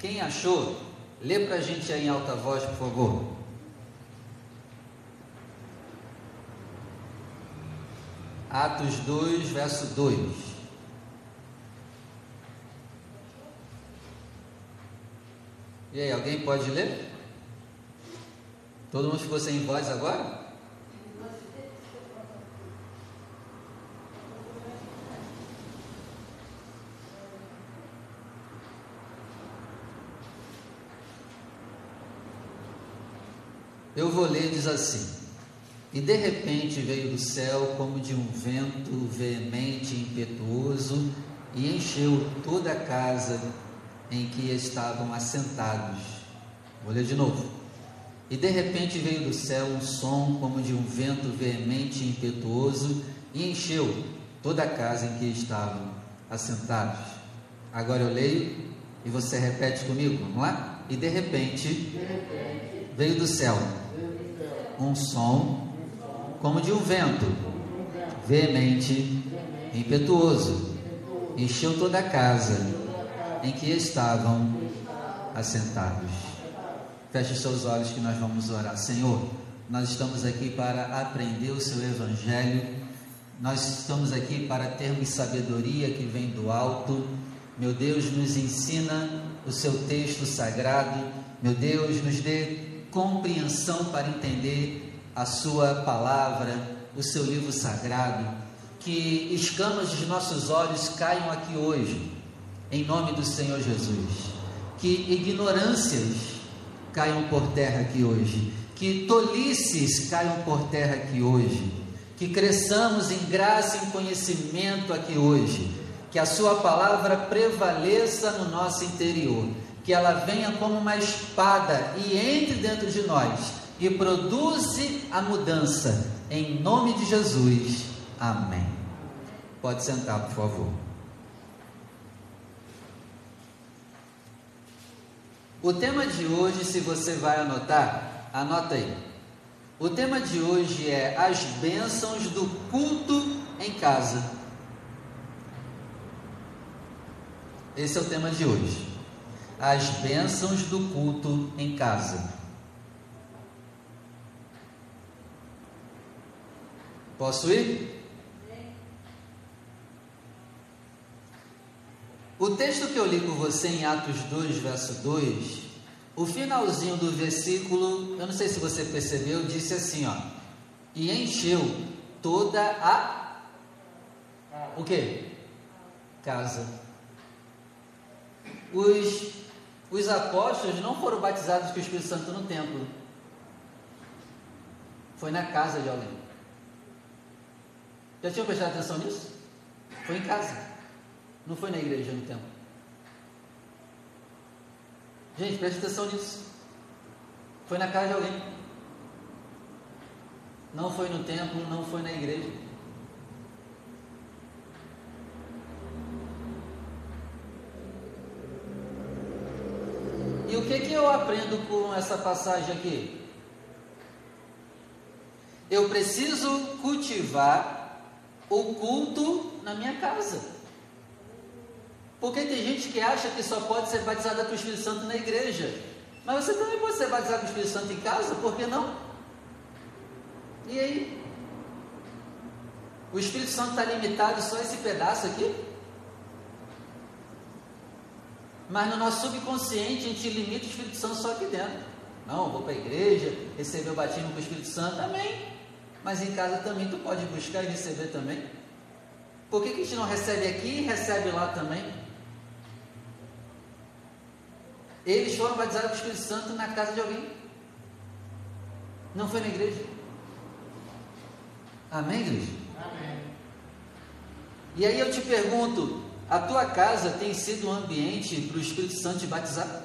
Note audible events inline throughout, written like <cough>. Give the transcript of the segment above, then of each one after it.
Quem achou, lê para a gente aí em alta voz, por favor. Atos 2, verso 2. E aí, alguém pode ler? Todo mundo ficou sem voz agora? Eu vou ler, diz assim: E de repente veio do céu como de um vento veemente e impetuoso e encheu toda a casa em que estavam assentados. Vou ler de novo. E de repente veio do céu um som como de um vento veemente e impetuoso e encheu toda a casa em que estavam assentados. Agora eu leio e você repete comigo, vamos lá? E de repente veio do céu um som como de um vento veemente impetuoso, encheu toda a casa em que estavam assentados. Feche seus olhos que nós vamos orar. Senhor, nós estamos aqui para aprender o seu evangelho. Nós estamos aqui para termos sabedoria que vem do alto. Meu Deus, nos ensina o seu texto sagrado. Meu Deus, nos dê compreensão para entender a sua palavra, o seu livro sagrado. Que escamas dos nossos olhos caiam aqui hoje, em nome do Senhor Jesus. Que ignorâncias caiam por terra aqui hoje, que tolices caiam por terra aqui hoje, que cresçamos em graça e em conhecimento aqui hoje, que a Sua palavra prevaleça no nosso interior, que ela venha como uma espada e entre dentro de nós e produza a mudança, em nome de Jesus. Amém. Pode sentar, por favor. O tema de hoje, se você vai anotar, anota aí. O tema de hoje é as bênçãos do culto em casa. Esse é o tema de hoje. As bênçãos do culto em casa. Posso ir? O texto que eu li com você em Atos 2, verso 2, o finalzinho do versículo, eu não sei se você percebeu, disse assim, ó, e encheu toda a o que? Casa. Os, os apóstolos não foram batizados com o Espírito Santo no templo. Foi na casa de alguém. Já tinham prestado atenção nisso? Foi em casa. Não foi na igreja, no templo. Gente, preste atenção nisso. Foi na casa de alguém. Não foi no templo, não foi na igreja. O que, que eu aprendo com essa passagem aqui? Eu preciso cultivar o culto na minha casa. Porque tem gente que acha que só pode ser batizada com o Espírito Santo na igreja. Mas você também pode ser batizado com o Espírito Santo em casa, por que não? E aí? O Espírito Santo está limitado só a esse pedaço aqui? Mas no nosso subconsciente a gente limita o Espírito Santo só aqui dentro. Não, vou para a igreja, receber o batismo com o Espírito Santo, amém. Mas em casa também tu pode buscar e receber também. Por que, que a gente não recebe aqui e recebe lá também? Eles foram batizados com o Espírito Santo na casa de alguém. Não foi na igreja. Amém, igreja? Amém. E aí eu te pergunto: a tua casa tem sido um ambiente para o Espírito Santo te batizar?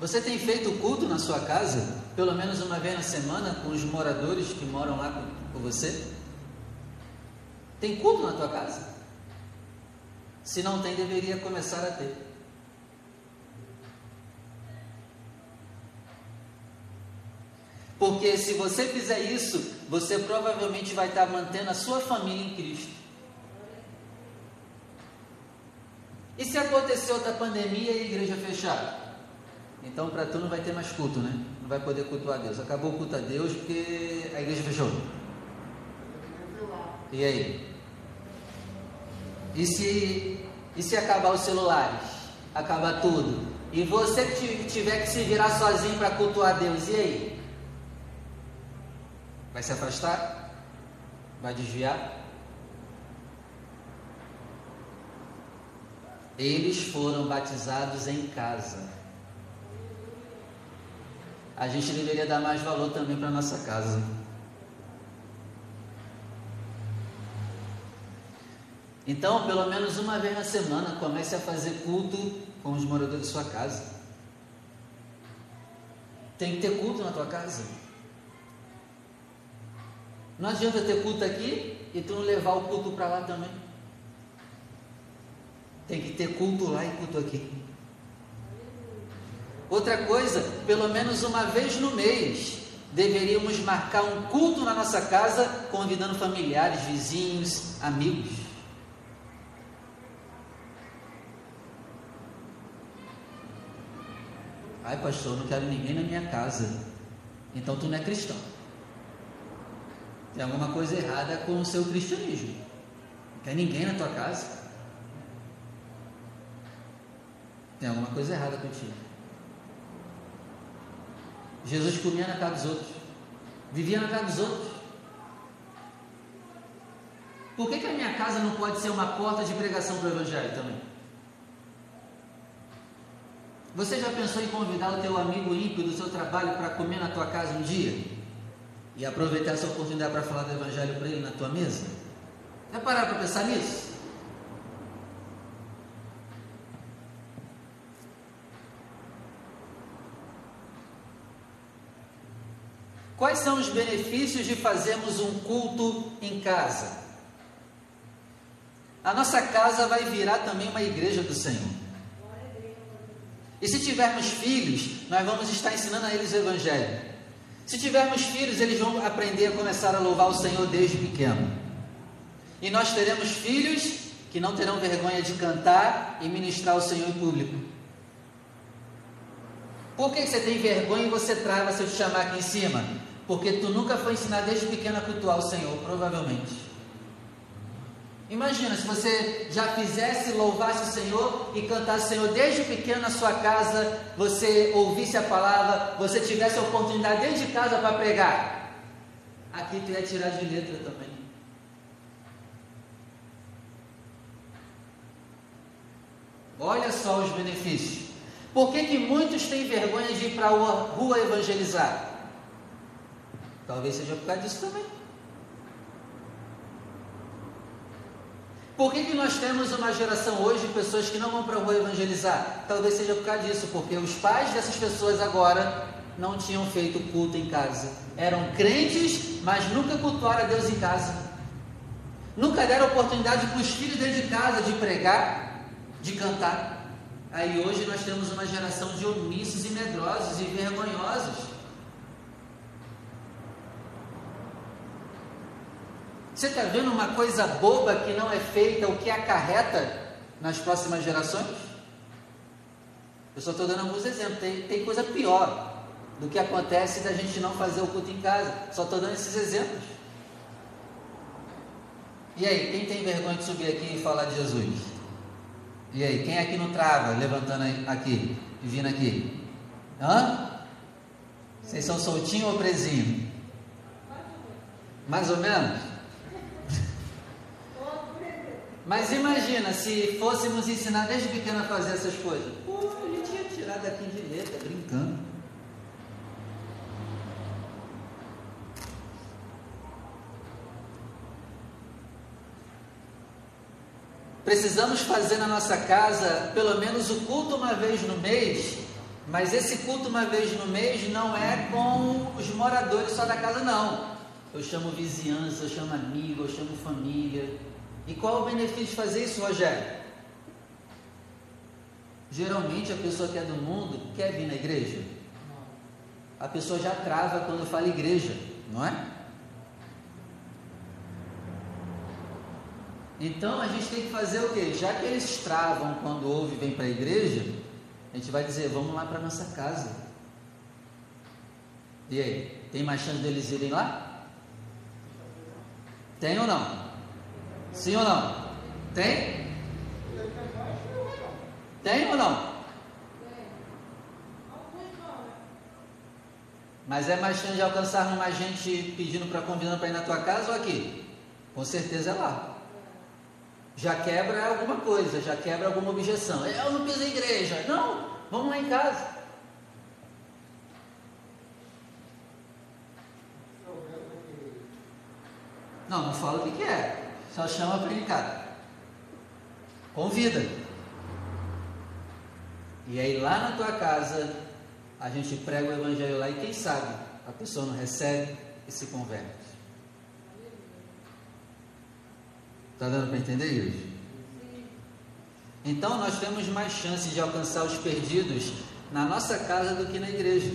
Você tem feito culto na sua casa, pelo menos uma vez na semana, com os moradores que moram lá com, com você? Tem culto na tua casa? Se não tem, deveria começar a ter. Porque se você fizer isso, você provavelmente vai estar mantendo a sua família em Cristo. E se acontecer outra pandemia e a igreja fechar? Então para tu não vai ter mais culto, né? Não vai poder cultuar a Deus. Acabou o culto a Deus porque a igreja fechou. E aí? E se, e se acabar os celulares? Acabar tudo? E você tiver que se virar sozinho para cultuar a Deus, e aí? Vai se afastar? Vai desviar? Eles foram batizados em casa. A gente deveria dar mais valor também para nossa casa. Então, pelo menos uma vez na semana, comece a fazer culto com os moradores de sua casa. Tem que ter culto na tua casa. Não adianta ter culto aqui e tu não levar o culto para lá também. Tem que ter culto lá e culto aqui. Outra coisa, pelo menos uma vez no mês, deveríamos marcar um culto na nossa casa, convidando familiares, vizinhos, amigos. Ai, pastor, não quero ninguém na minha casa. Então tu não é cristão. Tem alguma coisa errada com o seu cristianismo. Não quer ninguém na tua casa. Tem alguma coisa errada contigo. Jesus comia na casa dos outros, vivia na casa dos outros. Por que, que a minha casa não pode ser uma porta de pregação para o Evangelho também? Você já pensou em convidar o teu amigo ímpio do seu trabalho para comer na tua casa um dia? E aproveitar essa oportunidade para falar do Evangelho para ele na tua mesa? Já pararam para pensar nisso? Quais são os benefícios de fazermos um culto em casa? A nossa casa vai virar também uma igreja do Senhor. E se tivermos filhos, nós vamos estar ensinando a eles o Evangelho. Se tivermos filhos, eles vão aprender a começar a louvar o Senhor desde pequeno. E nós teremos filhos que não terão vergonha de cantar e ministrar o Senhor em público. Por que você tem vergonha e você trava se eu te chamar aqui em cima? Porque tu nunca foi ensinado desde pequeno a cultuar o Senhor, provavelmente. Imagina se você já fizesse, louvasse o Senhor e cantasse o Senhor desde pequeno na sua casa, você ouvisse a palavra, você tivesse a oportunidade dentro de casa para pregar. Aqui tu ia tirar de letra também. Olha só os benefícios. Por que, que muitos têm vergonha de ir para a rua evangelizar? Talvez seja por causa disso também. Por que, que nós temos uma geração hoje de pessoas que não vão para a rua evangelizar? Talvez seja por causa disso, porque os pais dessas pessoas agora não tinham feito culto em casa. Eram crentes, mas nunca cultuaram a Deus em casa. Nunca deram oportunidade para os filhos dentro de casa de pregar, de cantar. Aí hoje nós temos uma geração de omissos e medrosos e vergonhosos Você está vendo uma coisa boba que não é feita, o que acarreta nas próximas gerações? Eu só estou dando alguns exemplos, tem, tem coisa pior do que acontece da gente não fazer o culto em casa. Só estou dando esses exemplos. E aí, quem tem vergonha de subir aqui e falar de Jesus? E aí, quem aqui não trava, levantando aqui e vindo aqui? Hã? Vocês são soltinho ou presinho? Mais ou menos? Mas imagina se fôssemos ensinar desde pequeno a fazer essas coisas. Pô, a gente ia tirar de letra, brincando. Precisamos fazer na nossa casa pelo menos o culto uma vez no mês, mas esse culto uma vez no mês não é com os moradores só da casa, não. Eu chamo vizinhança, eu chamo amigo, eu chamo família. E qual o benefício de fazer isso, Rogério? Geralmente a pessoa que é do mundo quer vir na igreja. A pessoa já trava quando fala igreja, não é? Então a gente tem que fazer o quê? Já que eles travam quando ouve e vem para a igreja, a gente vai dizer, vamos lá para nossa casa. E aí, tem mais chance deles irem lá? Tem ou não? Sim ou não? Tem? Tem ou não? Mas é mais chance de alcançar mais gente pedindo para convidando para ir na tua casa ou aqui? Com certeza é lá. Já quebra alguma coisa, já quebra alguma objeção. Eu não piso em igreja. Não, vamos lá em casa. Não, não fala o que, é. Só chama para casa. Convida. E aí lá na tua casa a gente prega o evangelho lá e quem sabe a pessoa não recebe e se converte. Está dando para entender isso? Então nós temos mais chance de alcançar os perdidos na nossa casa do que na igreja.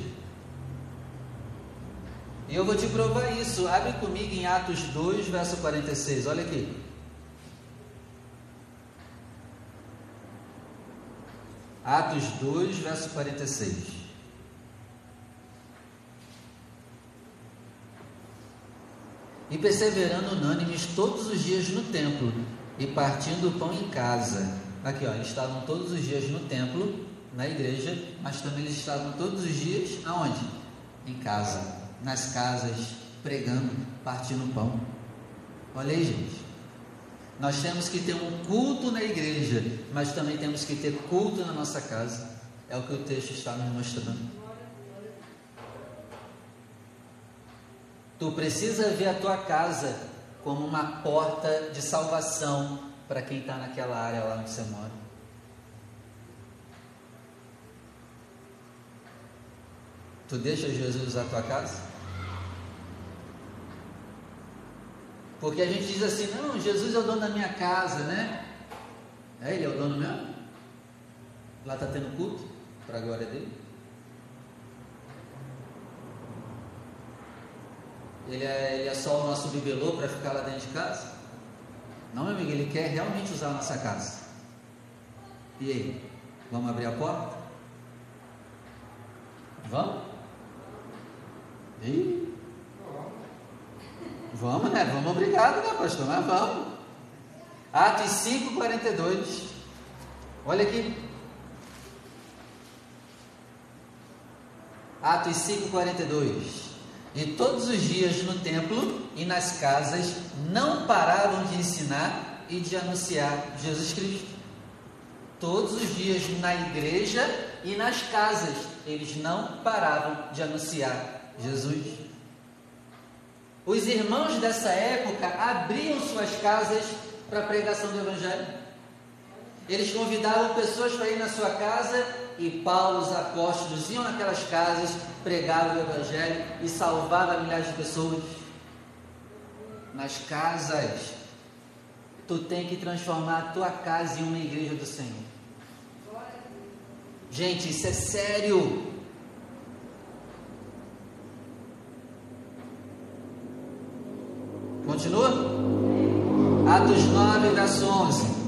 E eu vou te provar isso. Abre comigo em Atos 2, verso 46. Olha aqui. Atos 2, verso 46. e perseverando unânimes todos os dias no templo e partindo o pão em casa. Aqui, ó, eles estavam todos os dias no templo, na igreja, mas também eles estavam todos os dias aonde? Em casa, nas casas, pregando, partindo pão. Olha aí, gente. Nós temos que ter um culto na igreja, mas também temos que ter culto na nossa casa. É o que o texto está nos mostrando. Tu precisa ver a tua casa como uma porta de salvação para quem está naquela área lá onde você mora. Tu deixa Jesus usar a tua casa? Porque a gente diz assim, não, Jesus é o dono da minha casa, né? É, ele é o dono mesmo? Lá está tendo culto para a glória dele? Ele é, ele é só o nosso bibelô para ficar lá dentro de casa? Não, meu amigo, ele quer realmente usar a nossa casa. E aí? Vamos abrir a porta? Vamos? E... Vamos, né? Vamos, obrigado, né, pastor? Mas vamos. Atos 5, 42. Olha aqui. Atos 5, 42. E todos os dias no templo e nas casas não paravam de ensinar e de anunciar Jesus Cristo. Todos os dias na igreja e nas casas eles não paravam de anunciar Jesus. Os irmãos dessa época abriam suas casas para a pregação do Evangelho. Eles convidavam pessoas para ir na sua casa e Paulo, os apóstolos iam naquelas casas, pregavam o Evangelho e salvavam milhares de pessoas. Nas casas, tu tem que transformar a tua casa em uma igreja do Senhor. Gente, isso é sério. Continua? Atos 9, verso 11.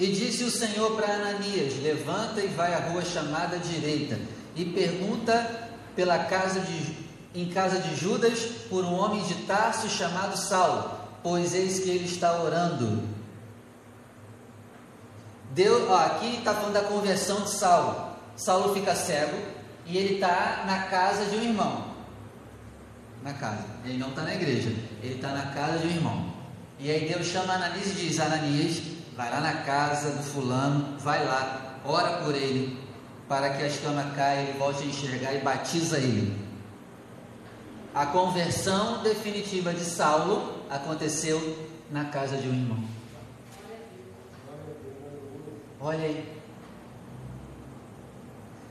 E disse o Senhor para Ananias: Levanta e vai à rua chamada direita, e pergunta pela casa de, em casa de Judas por um homem de Tarso chamado Saulo, pois eis que ele está orando. Ó, aqui está falando da conversão de Saulo. Saulo fica cego e ele está na casa de um irmão. Na casa. Ele não está na igreja. Ele está na casa de um irmão. E aí Deus chama Ananias e diz: Ananias, vai lá na casa do fulano, vai lá, ora por ele, para que a escama caia, ele volte a enxergar e batiza ele. A conversão definitiva de Saulo aconteceu na casa de um irmão. Olha aí.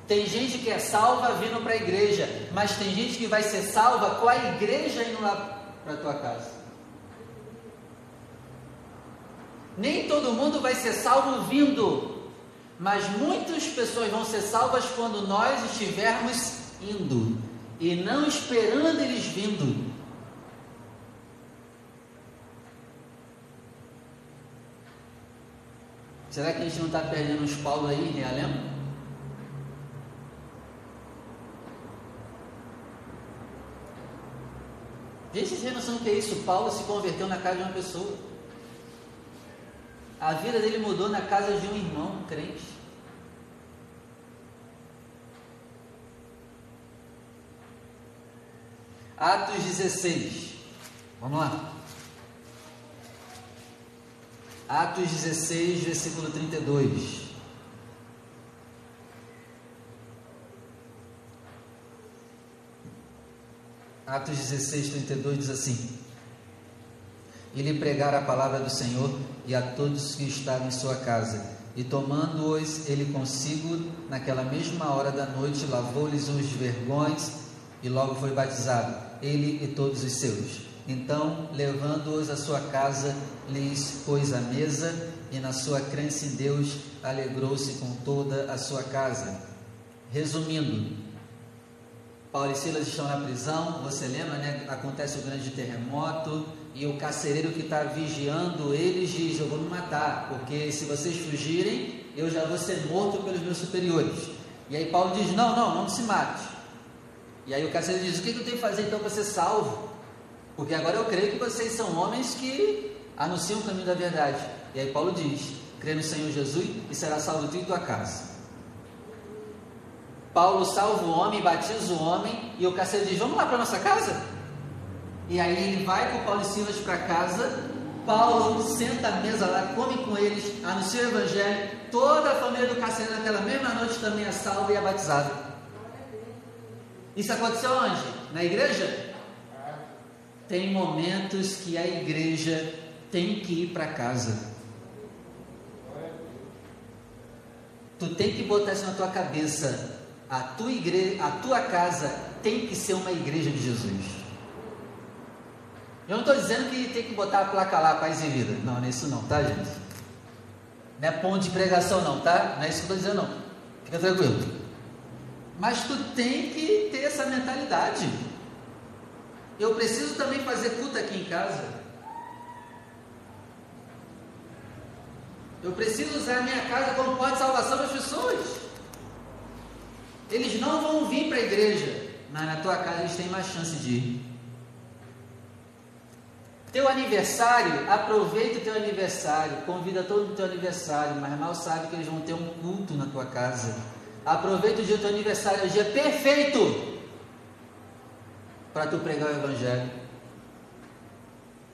Tem gente que é salva vindo para a igreja, mas tem gente que vai ser salva com a igreja indo lá para a tua casa. Nem todo mundo vai ser salvo vindo, mas muitas pessoas vão ser salvas quando nós estivermos indo. e não esperando eles vindo. Será que a gente não está perdendo os Paulo aí em Gente, vocês têm noção do que é isso? Paulo se converteu na casa de uma pessoa. A vida dele mudou na casa de um irmão um crente. Atos 16. Vamos lá. Atos 16, versículo 32. Atos 16, 32 diz assim: E lhe pregara a palavra do Senhor e a todos que estavam em sua casa. E tomando-os ele consigo, naquela mesma hora da noite, lavou-lhes os vergões e logo foi batizado, ele e todos os seus. Então, levando-os à sua casa, lhes pôs a mesa e, na sua crença em Deus, alegrou-se com toda a sua casa. Resumindo, Paulo e Silas estão na prisão, você lembra, né? Acontece o grande terremoto e o carcereiro que está vigiando eles diz: Eu vou me matar, porque se vocês fugirem, eu já vou ser morto pelos meus superiores. E aí Paulo diz: Não, não, não se mate. E aí o carcereiro diz: O que eu tenho que fazer então para ser salvo? Porque agora eu creio que vocês são homens que anunciam o caminho da verdade. E aí Paulo diz: Crê no Senhor Jesus e será salvo tu e tua casa. Paulo salva o homem, batiza o homem, e o carcereiro diz: Vamos lá para nossa casa? E aí ele vai com Paulo e Silas para casa. Paulo senta à mesa lá, come com eles, anuncia o evangelho. Toda a família do carcereiro naquela mesma noite também é salva e é batizada. Isso aconteceu onde? Na igreja? Tem momentos que a igreja tem que ir para casa. Tu tem que botar isso na tua cabeça. A tua igreja, a tua casa tem que ser uma igreja de Jesus. Eu não estou dizendo que tem que botar a placa lá, paz e vida. Não, não é isso não, tá, gente? Não é ponto de pregação não, tá? Não é isso que eu estou dizendo não. Fica tranquilo. Mas tu tem que ter essa mentalidade. Eu preciso também fazer culto aqui em casa. Eu preciso usar a minha casa como porta de salvação das pessoas. Eles não vão vir para a igreja, mas na tua casa eles têm mais chance de ir. Teu aniversário, aproveita o teu aniversário, convida todo mundo teu aniversário, mas mal sabe que eles vão ter um culto na tua casa. Aproveita o dia do teu aniversário, é o dia perfeito para tu pregar o evangelho.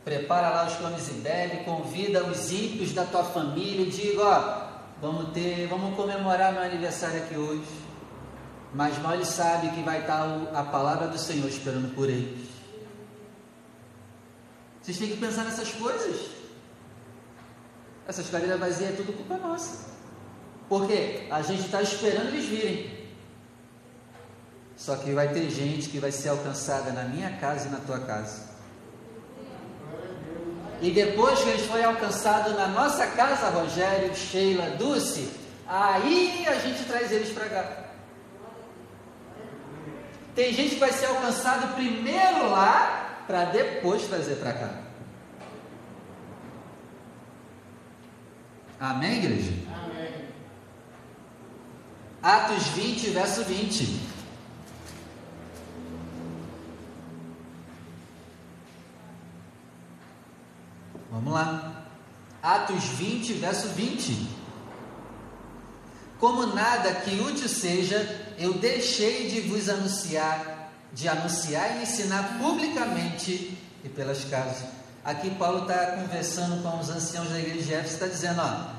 Prepara lá os clones e bebe, convida os ímpios da tua família e diga, ó, vamos ter, vamos comemorar meu aniversário aqui hoje mas mal ele sabe que vai estar a palavra do Senhor esperando por eles. Vocês têm que pensar nessas coisas. Essas cadeiras vazias é tudo culpa nossa. Porque a gente está esperando eles virem. Só que vai ter gente que vai ser alcançada na minha casa e na tua casa. E depois que eles forem alcançados na nossa casa, Rogério, Sheila, Dulce, aí a gente traz eles para cá. Tem gente que vai ser alcançado primeiro lá, para depois trazer para cá. Amém, igreja? Amém. Atos 20, verso 20. Vamos lá. Atos 20, verso 20. Como nada que útil seja, eu deixei de vos anunciar, de anunciar e ensinar publicamente e pelas casas. Aqui Paulo está conversando com os anciãos da igreja de Éfeso, está dizendo, ó,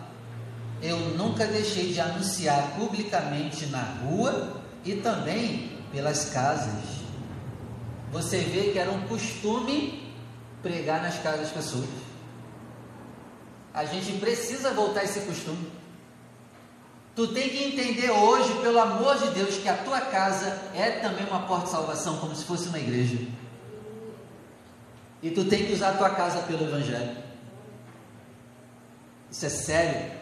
eu nunca deixei de anunciar publicamente na rua e também pelas casas. Você vê que era um costume pregar nas casas das pessoas. A gente precisa voltar esse costume. Tu tem que entender hoje, pelo amor de Deus, que a tua casa é também uma porta de salvação, como se fosse uma igreja. E tu tem que usar a tua casa pelo Evangelho. Isso é sério.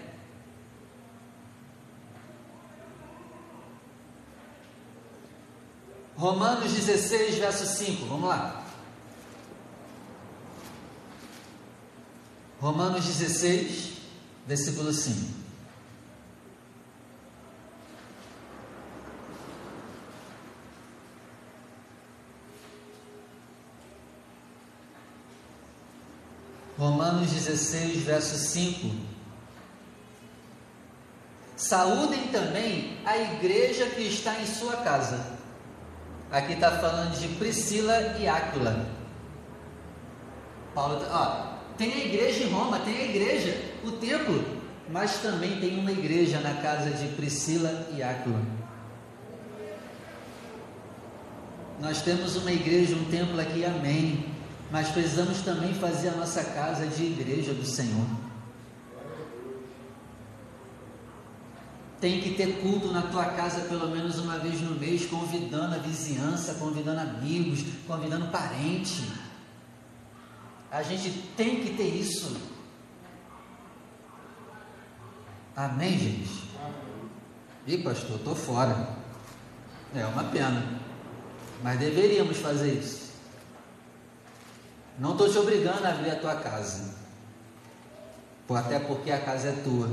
Romanos 16, verso 5, vamos lá. Romanos 16, versículo 5. Romanos 16, verso 5. Saúdem também a igreja que está em sua casa. Aqui está falando de Priscila e Áquila. Paulo, ó, tem a igreja em Roma, tem a igreja, o templo, mas também tem uma igreja na casa de Priscila e Áquila. Nós temos uma igreja, um templo aqui, amém mas precisamos também fazer a nossa casa de igreja do Senhor. Tem que ter culto na tua casa pelo menos uma vez no mês, convidando a vizinhança, convidando amigos, convidando parente. A gente tem que ter isso. Amém, gente? Ih, pastor, estou fora. É uma pena. Mas deveríamos fazer isso. Não estou te obrigando a abrir a tua casa, até porque a casa é tua.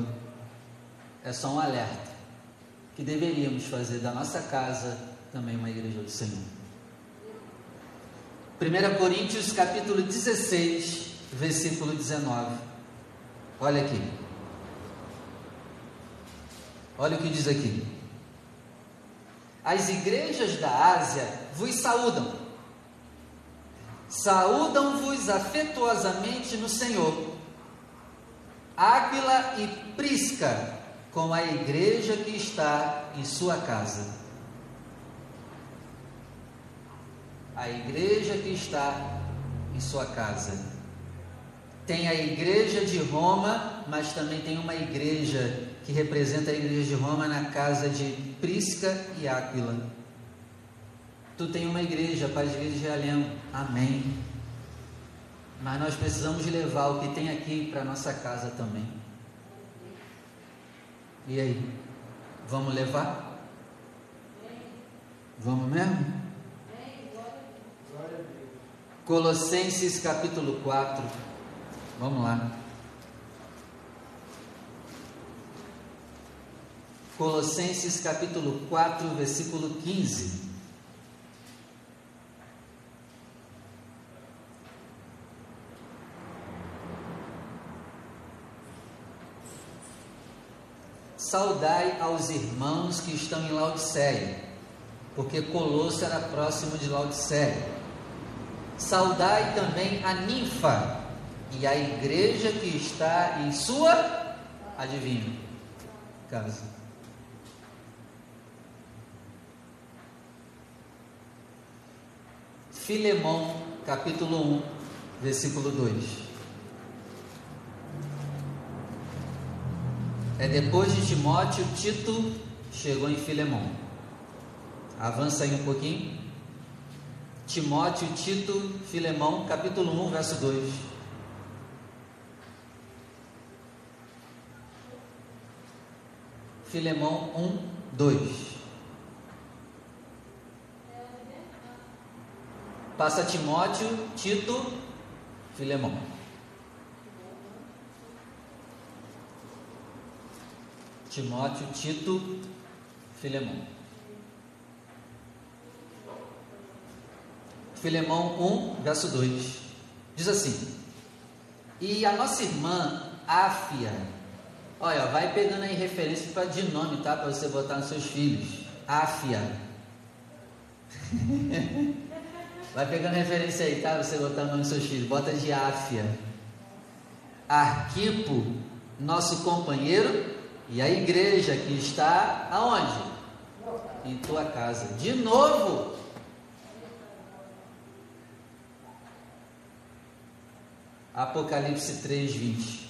É só um alerta que deveríamos fazer da nossa casa também uma igreja do Senhor. 1 Coríntios capítulo 16, versículo 19. Olha aqui. Olha o que diz aqui. As igrejas da Ásia vos saúdam. Saúdam-vos afetuosamente no Senhor. Áquila e Prisca, com a igreja que está em sua casa. A igreja que está em sua casa. Tem a igreja de Roma, mas também tem uma igreja que representa a igreja de Roma na casa de Prisca e Áquila. Tu tem uma igreja, Paz de Igreja de Realengo. Amém. Mas nós precisamos levar o que tem aqui para nossa casa também. E aí? Vamos levar? Vamos mesmo? Colossenses capítulo 4. Vamos lá. Colossenses capítulo 4, versículo 15. Saudai aos irmãos que estão em Laodiceia, porque Colosso era próximo de Laodiceia. Saudai também a ninfa e a igreja que está em sua, adivinha, casa. Filemão, capítulo 1, versículo 2. É depois de Timóteo, Tito chegou em Filemão. Avança aí um pouquinho. Timóteo, Tito, Filemão, capítulo 1, verso 2. Filemão 1, 2. Passa Timóteo, Tito, Filemão. Timóteo, Tito, Filemão. Filemão 1, verso 2. Diz assim: E a nossa irmã Áfia, olha, vai pegando aí referência para de nome, tá? Para você botar nos seus filhos. Áfia. <laughs> vai pegando referência aí, tá? Você botar o nome dos seus filhos. Bota de Áfia. Arquipo, nosso companheiro e a igreja que está aonde? Em tua casa. De novo. Apocalipse 3, 20.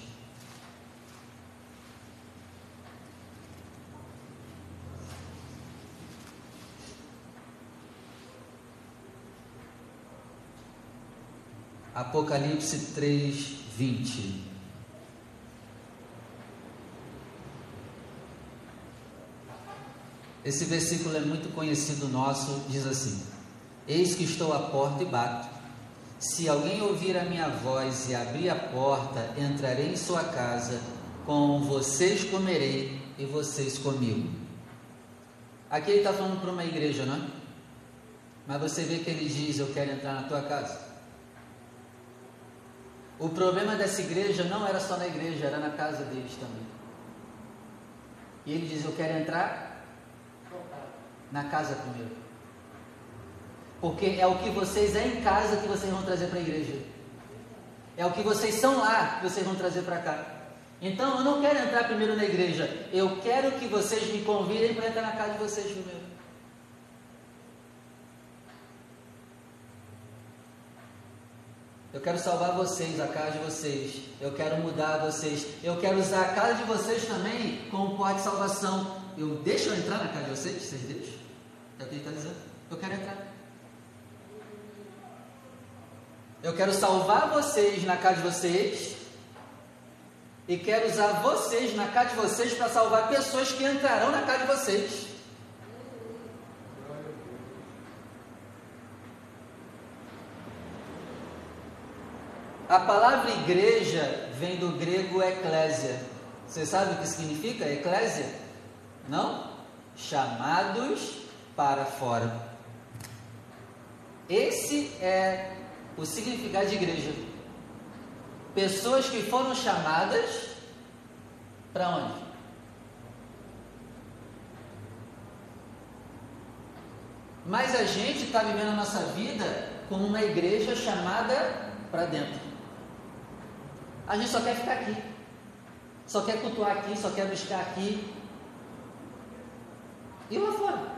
Apocalipse 3, 20. Esse versículo é muito conhecido nosso, diz assim: Eis que estou à porta e bato. Se alguém ouvir a minha voz e abrir a porta, entrarei em sua casa, com vocês comerei e vocês comigo. Aqui ele está falando para uma igreja, não é? Mas você vê que ele diz: Eu quero entrar na tua casa. O problema dessa igreja não era só na igreja, era na casa deles também. E ele diz: Eu quero entrar na casa primeiro. Porque é o que vocês é em casa que vocês vão trazer para a igreja. É o que vocês são lá que vocês vão trazer para cá. Então eu não quero entrar primeiro na igreja. Eu quero que vocês me convidem para entrar na casa de vocês primeiro. Eu quero salvar vocês, a casa de vocês. Eu quero mudar vocês. Eu quero usar a casa de vocês também como porta de salvação. Eu deixo eu entrar na casa de vocês? Vocês deixam? É está dizendo. Eu quero entrar. Eu quero salvar vocês na casa de vocês e quero usar vocês na casa de vocês para salvar pessoas que entrarão na casa de vocês. A palavra igreja vem do grego eclésia. Você sabe o que significa eclésia? Não? Chamados para fora. Esse é o significado de igreja. Pessoas que foram chamadas para onde? Mas a gente está vivendo a nossa vida como uma igreja chamada para dentro. A gente só quer ficar aqui, só quer cultuar aqui, só quer buscar aqui. E lá fora?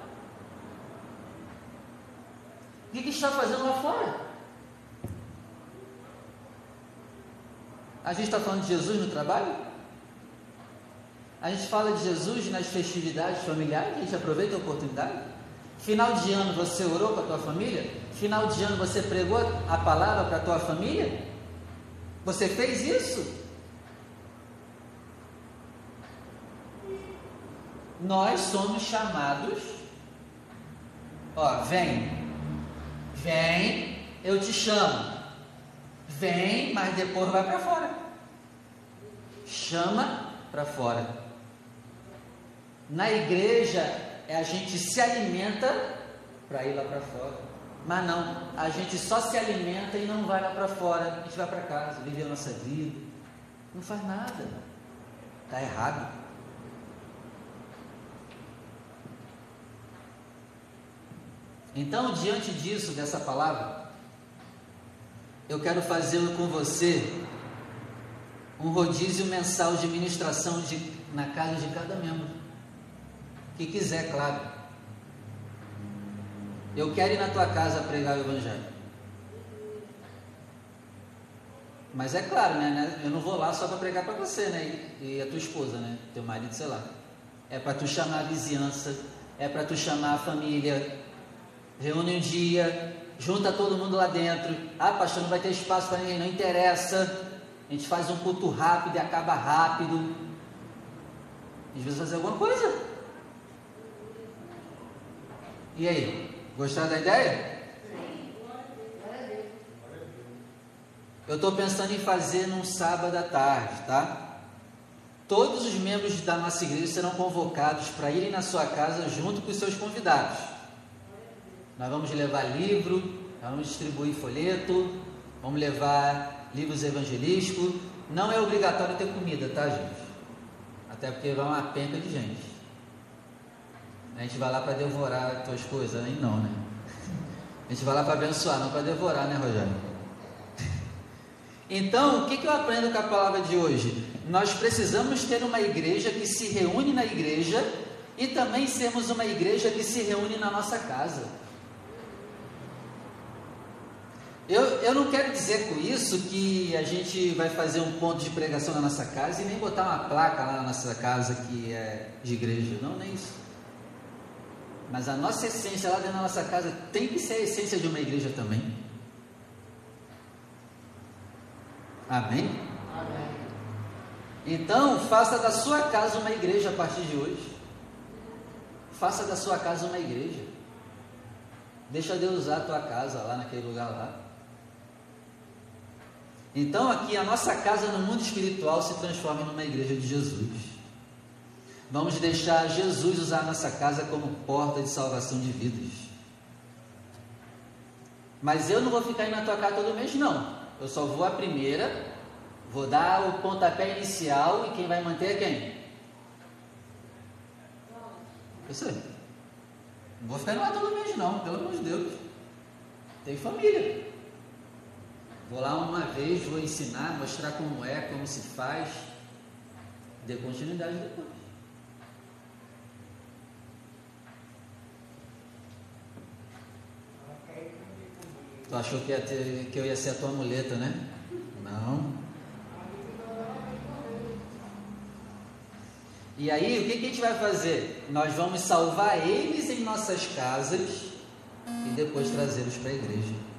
O que, que está fazendo lá fora? A gente está falando de Jesus no trabalho? A gente fala de Jesus nas festividades familiares, a gente aproveita a oportunidade? Final de ano você orou para a tua família? Final de ano você pregou a palavra para a tua família? Você fez isso? Nós somos chamados, ó, vem, vem, eu te chamo. Vem, mas depois vai para fora. Chama para fora. Na igreja, a gente se alimenta para ir lá para fora. Mas não, a gente só se alimenta e não vai lá para fora. A gente vai para casa, vive a nossa vida. Não faz nada. Está errado. Então, diante disso, dessa palavra, eu quero fazer com você um rodízio mensal de ministração de, na casa de cada membro. Que quiser, claro. Eu quero ir na tua casa pregar o Evangelho. Mas é claro, né, né? Eu não vou lá só para pregar para você, né? E, e, a tua esposa, né? Teu marido, sei lá. É para tu chamar a vizinhança, é para tu chamar a família. Reúne um dia, junta todo mundo lá dentro. Ah, pastor, não vai ter espaço para ninguém, não interessa. A gente faz um culto rápido e acaba rápido. Às vezes fazer alguma coisa. E aí? Gostaram da ideia? Eu estou pensando em fazer num sábado à tarde, tá? Todos os membros da nossa igreja serão convocados para irem na sua casa junto com os seus convidados. Nós vamos levar livro, vamos distribuir folheto, vamos levar livros evangelísticos. Não é obrigatório ter comida, tá, gente? Até porque vai uma penca de gente. A gente vai lá para devorar as tuas coisas, aí não, né? A gente vai lá para abençoar, não para devorar, né, Rogério? Então, o que, que eu aprendo com a palavra de hoje? Nós precisamos ter uma igreja que se reúne na igreja e também sermos uma igreja que se reúne na nossa casa. Eu, eu não quero dizer com isso que a gente vai fazer um ponto de pregação na nossa casa e nem botar uma placa lá na nossa casa que é de igreja. Não, nem isso. Mas a nossa essência lá dentro da nossa casa tem que ser a essência de uma igreja também. Amém? Amém. Então, faça da sua casa uma igreja a partir de hoje. Faça da sua casa uma igreja. Deixa Deus usar a tua casa lá naquele lugar lá. Então aqui a nossa casa no mundo espiritual se transforma numa igreja de Jesus. Vamos deixar Jesus usar a nossa casa como porta de salvação de vidas. Mas eu não vou ficar indo na tua casa todo mês, não. Eu só vou a primeira, vou dar o pontapé inicial e quem vai manter é quem? Você. Não vou ficar lá todo mês, não, pelo amor de Deus. Tem família. Vou lá uma vez, vou ensinar, mostrar como é, como se faz. Dê continuidade depois. Tu achou que, ter, que eu ia ser a tua muleta, né? Não. E aí, o que, que a gente vai fazer? Nós vamos salvar eles em nossas casas e depois trazê-los para a igreja.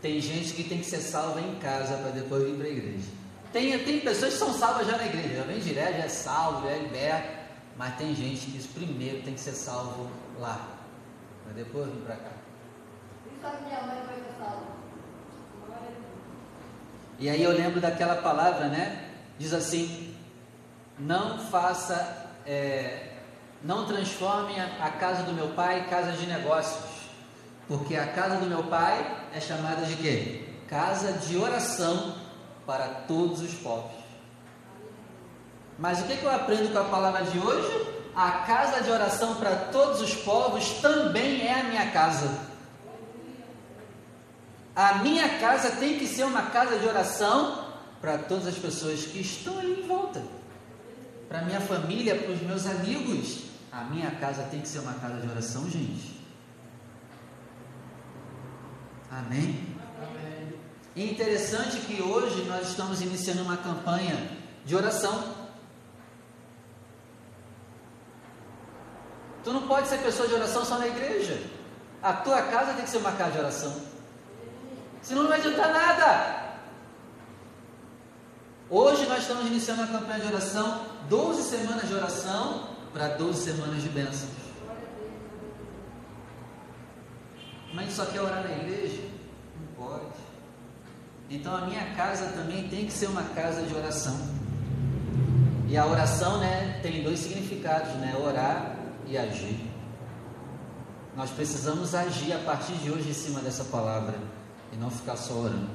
Tem gente que tem que ser salva em casa para depois vir para a igreja. Tem, tem pessoas que são salvas já na igreja, já vem direto, já é salvo, já é liberto. Mas tem gente que primeiro tem que ser salvo lá, para depois vir para cá. E aí eu lembro daquela palavra, né? Diz assim: não faça, é, não transforme a casa do meu pai em casa de negócios, porque a casa do meu pai é chamada de quê? Casa de oração para todos os povos. Mas o que, que eu aprendo com a palavra de hoje? A casa de oração para todos os povos também é a minha casa. A minha casa tem que ser uma casa de oração para todas as pessoas que estão ali em volta. Para minha família, para os meus amigos. A minha casa tem que ser uma casa de oração, gente. Amém? Amém. E interessante que hoje nós estamos iniciando uma campanha de oração. Tu não pode ser pessoa de oração só na igreja. A tua casa tem que ser uma casa de oração. Senão não vai adiantar nada. Hoje nós estamos iniciando uma campanha de oração, 12 semanas de oração para 12 semanas de bênçãos. Mas só quer orar na igreja? Pode. Então a minha casa também tem que ser uma casa de oração. E a oração, né, tem dois significados, né? Orar e agir. Nós precisamos agir a partir de hoje em cima dessa palavra e não ficar só orando.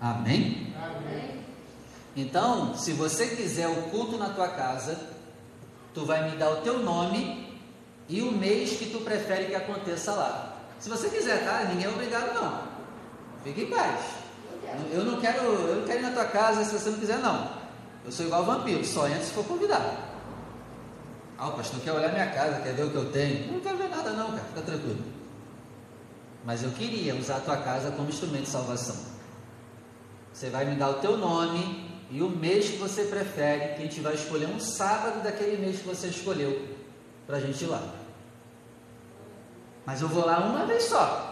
Amém? Amém. Então, se você quiser o culto na tua casa, tu vai me dar o teu nome e o mês que tu prefere que aconteça lá. Se você quiser, tá? Ninguém é obrigado não. Fique em paz. Eu não quero, eu não quero ir na tua casa se você não quiser não. Eu sou igual vampiro, só entra se for convidado. Ah, o pastor quer olhar minha casa, quer ver o que eu tenho. Eu não quero ver nada não, cara, fica tranquilo. Mas eu queria usar a tua casa como instrumento de salvação. Você vai me dar o teu nome e o mês que você prefere, que a gente vai escolher um sábado daquele mês que você escolheu para a gente ir lá. Mas eu vou lá uma vez só.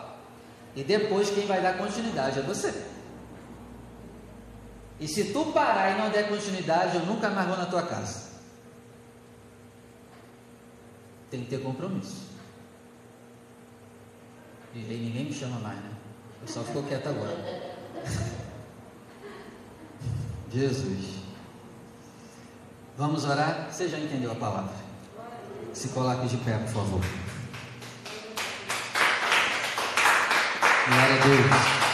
E depois quem vai dar continuidade é você. E se tu parar e não der continuidade, eu nunca mais vou na tua casa. Tem que ter compromisso. E aí ninguém me chama mais, né? O pessoal ficou quieto agora. <laughs> Jesus. Vamos orar? Você já entendeu a palavra? Se coloque de pé, por favor. Glória a Deus.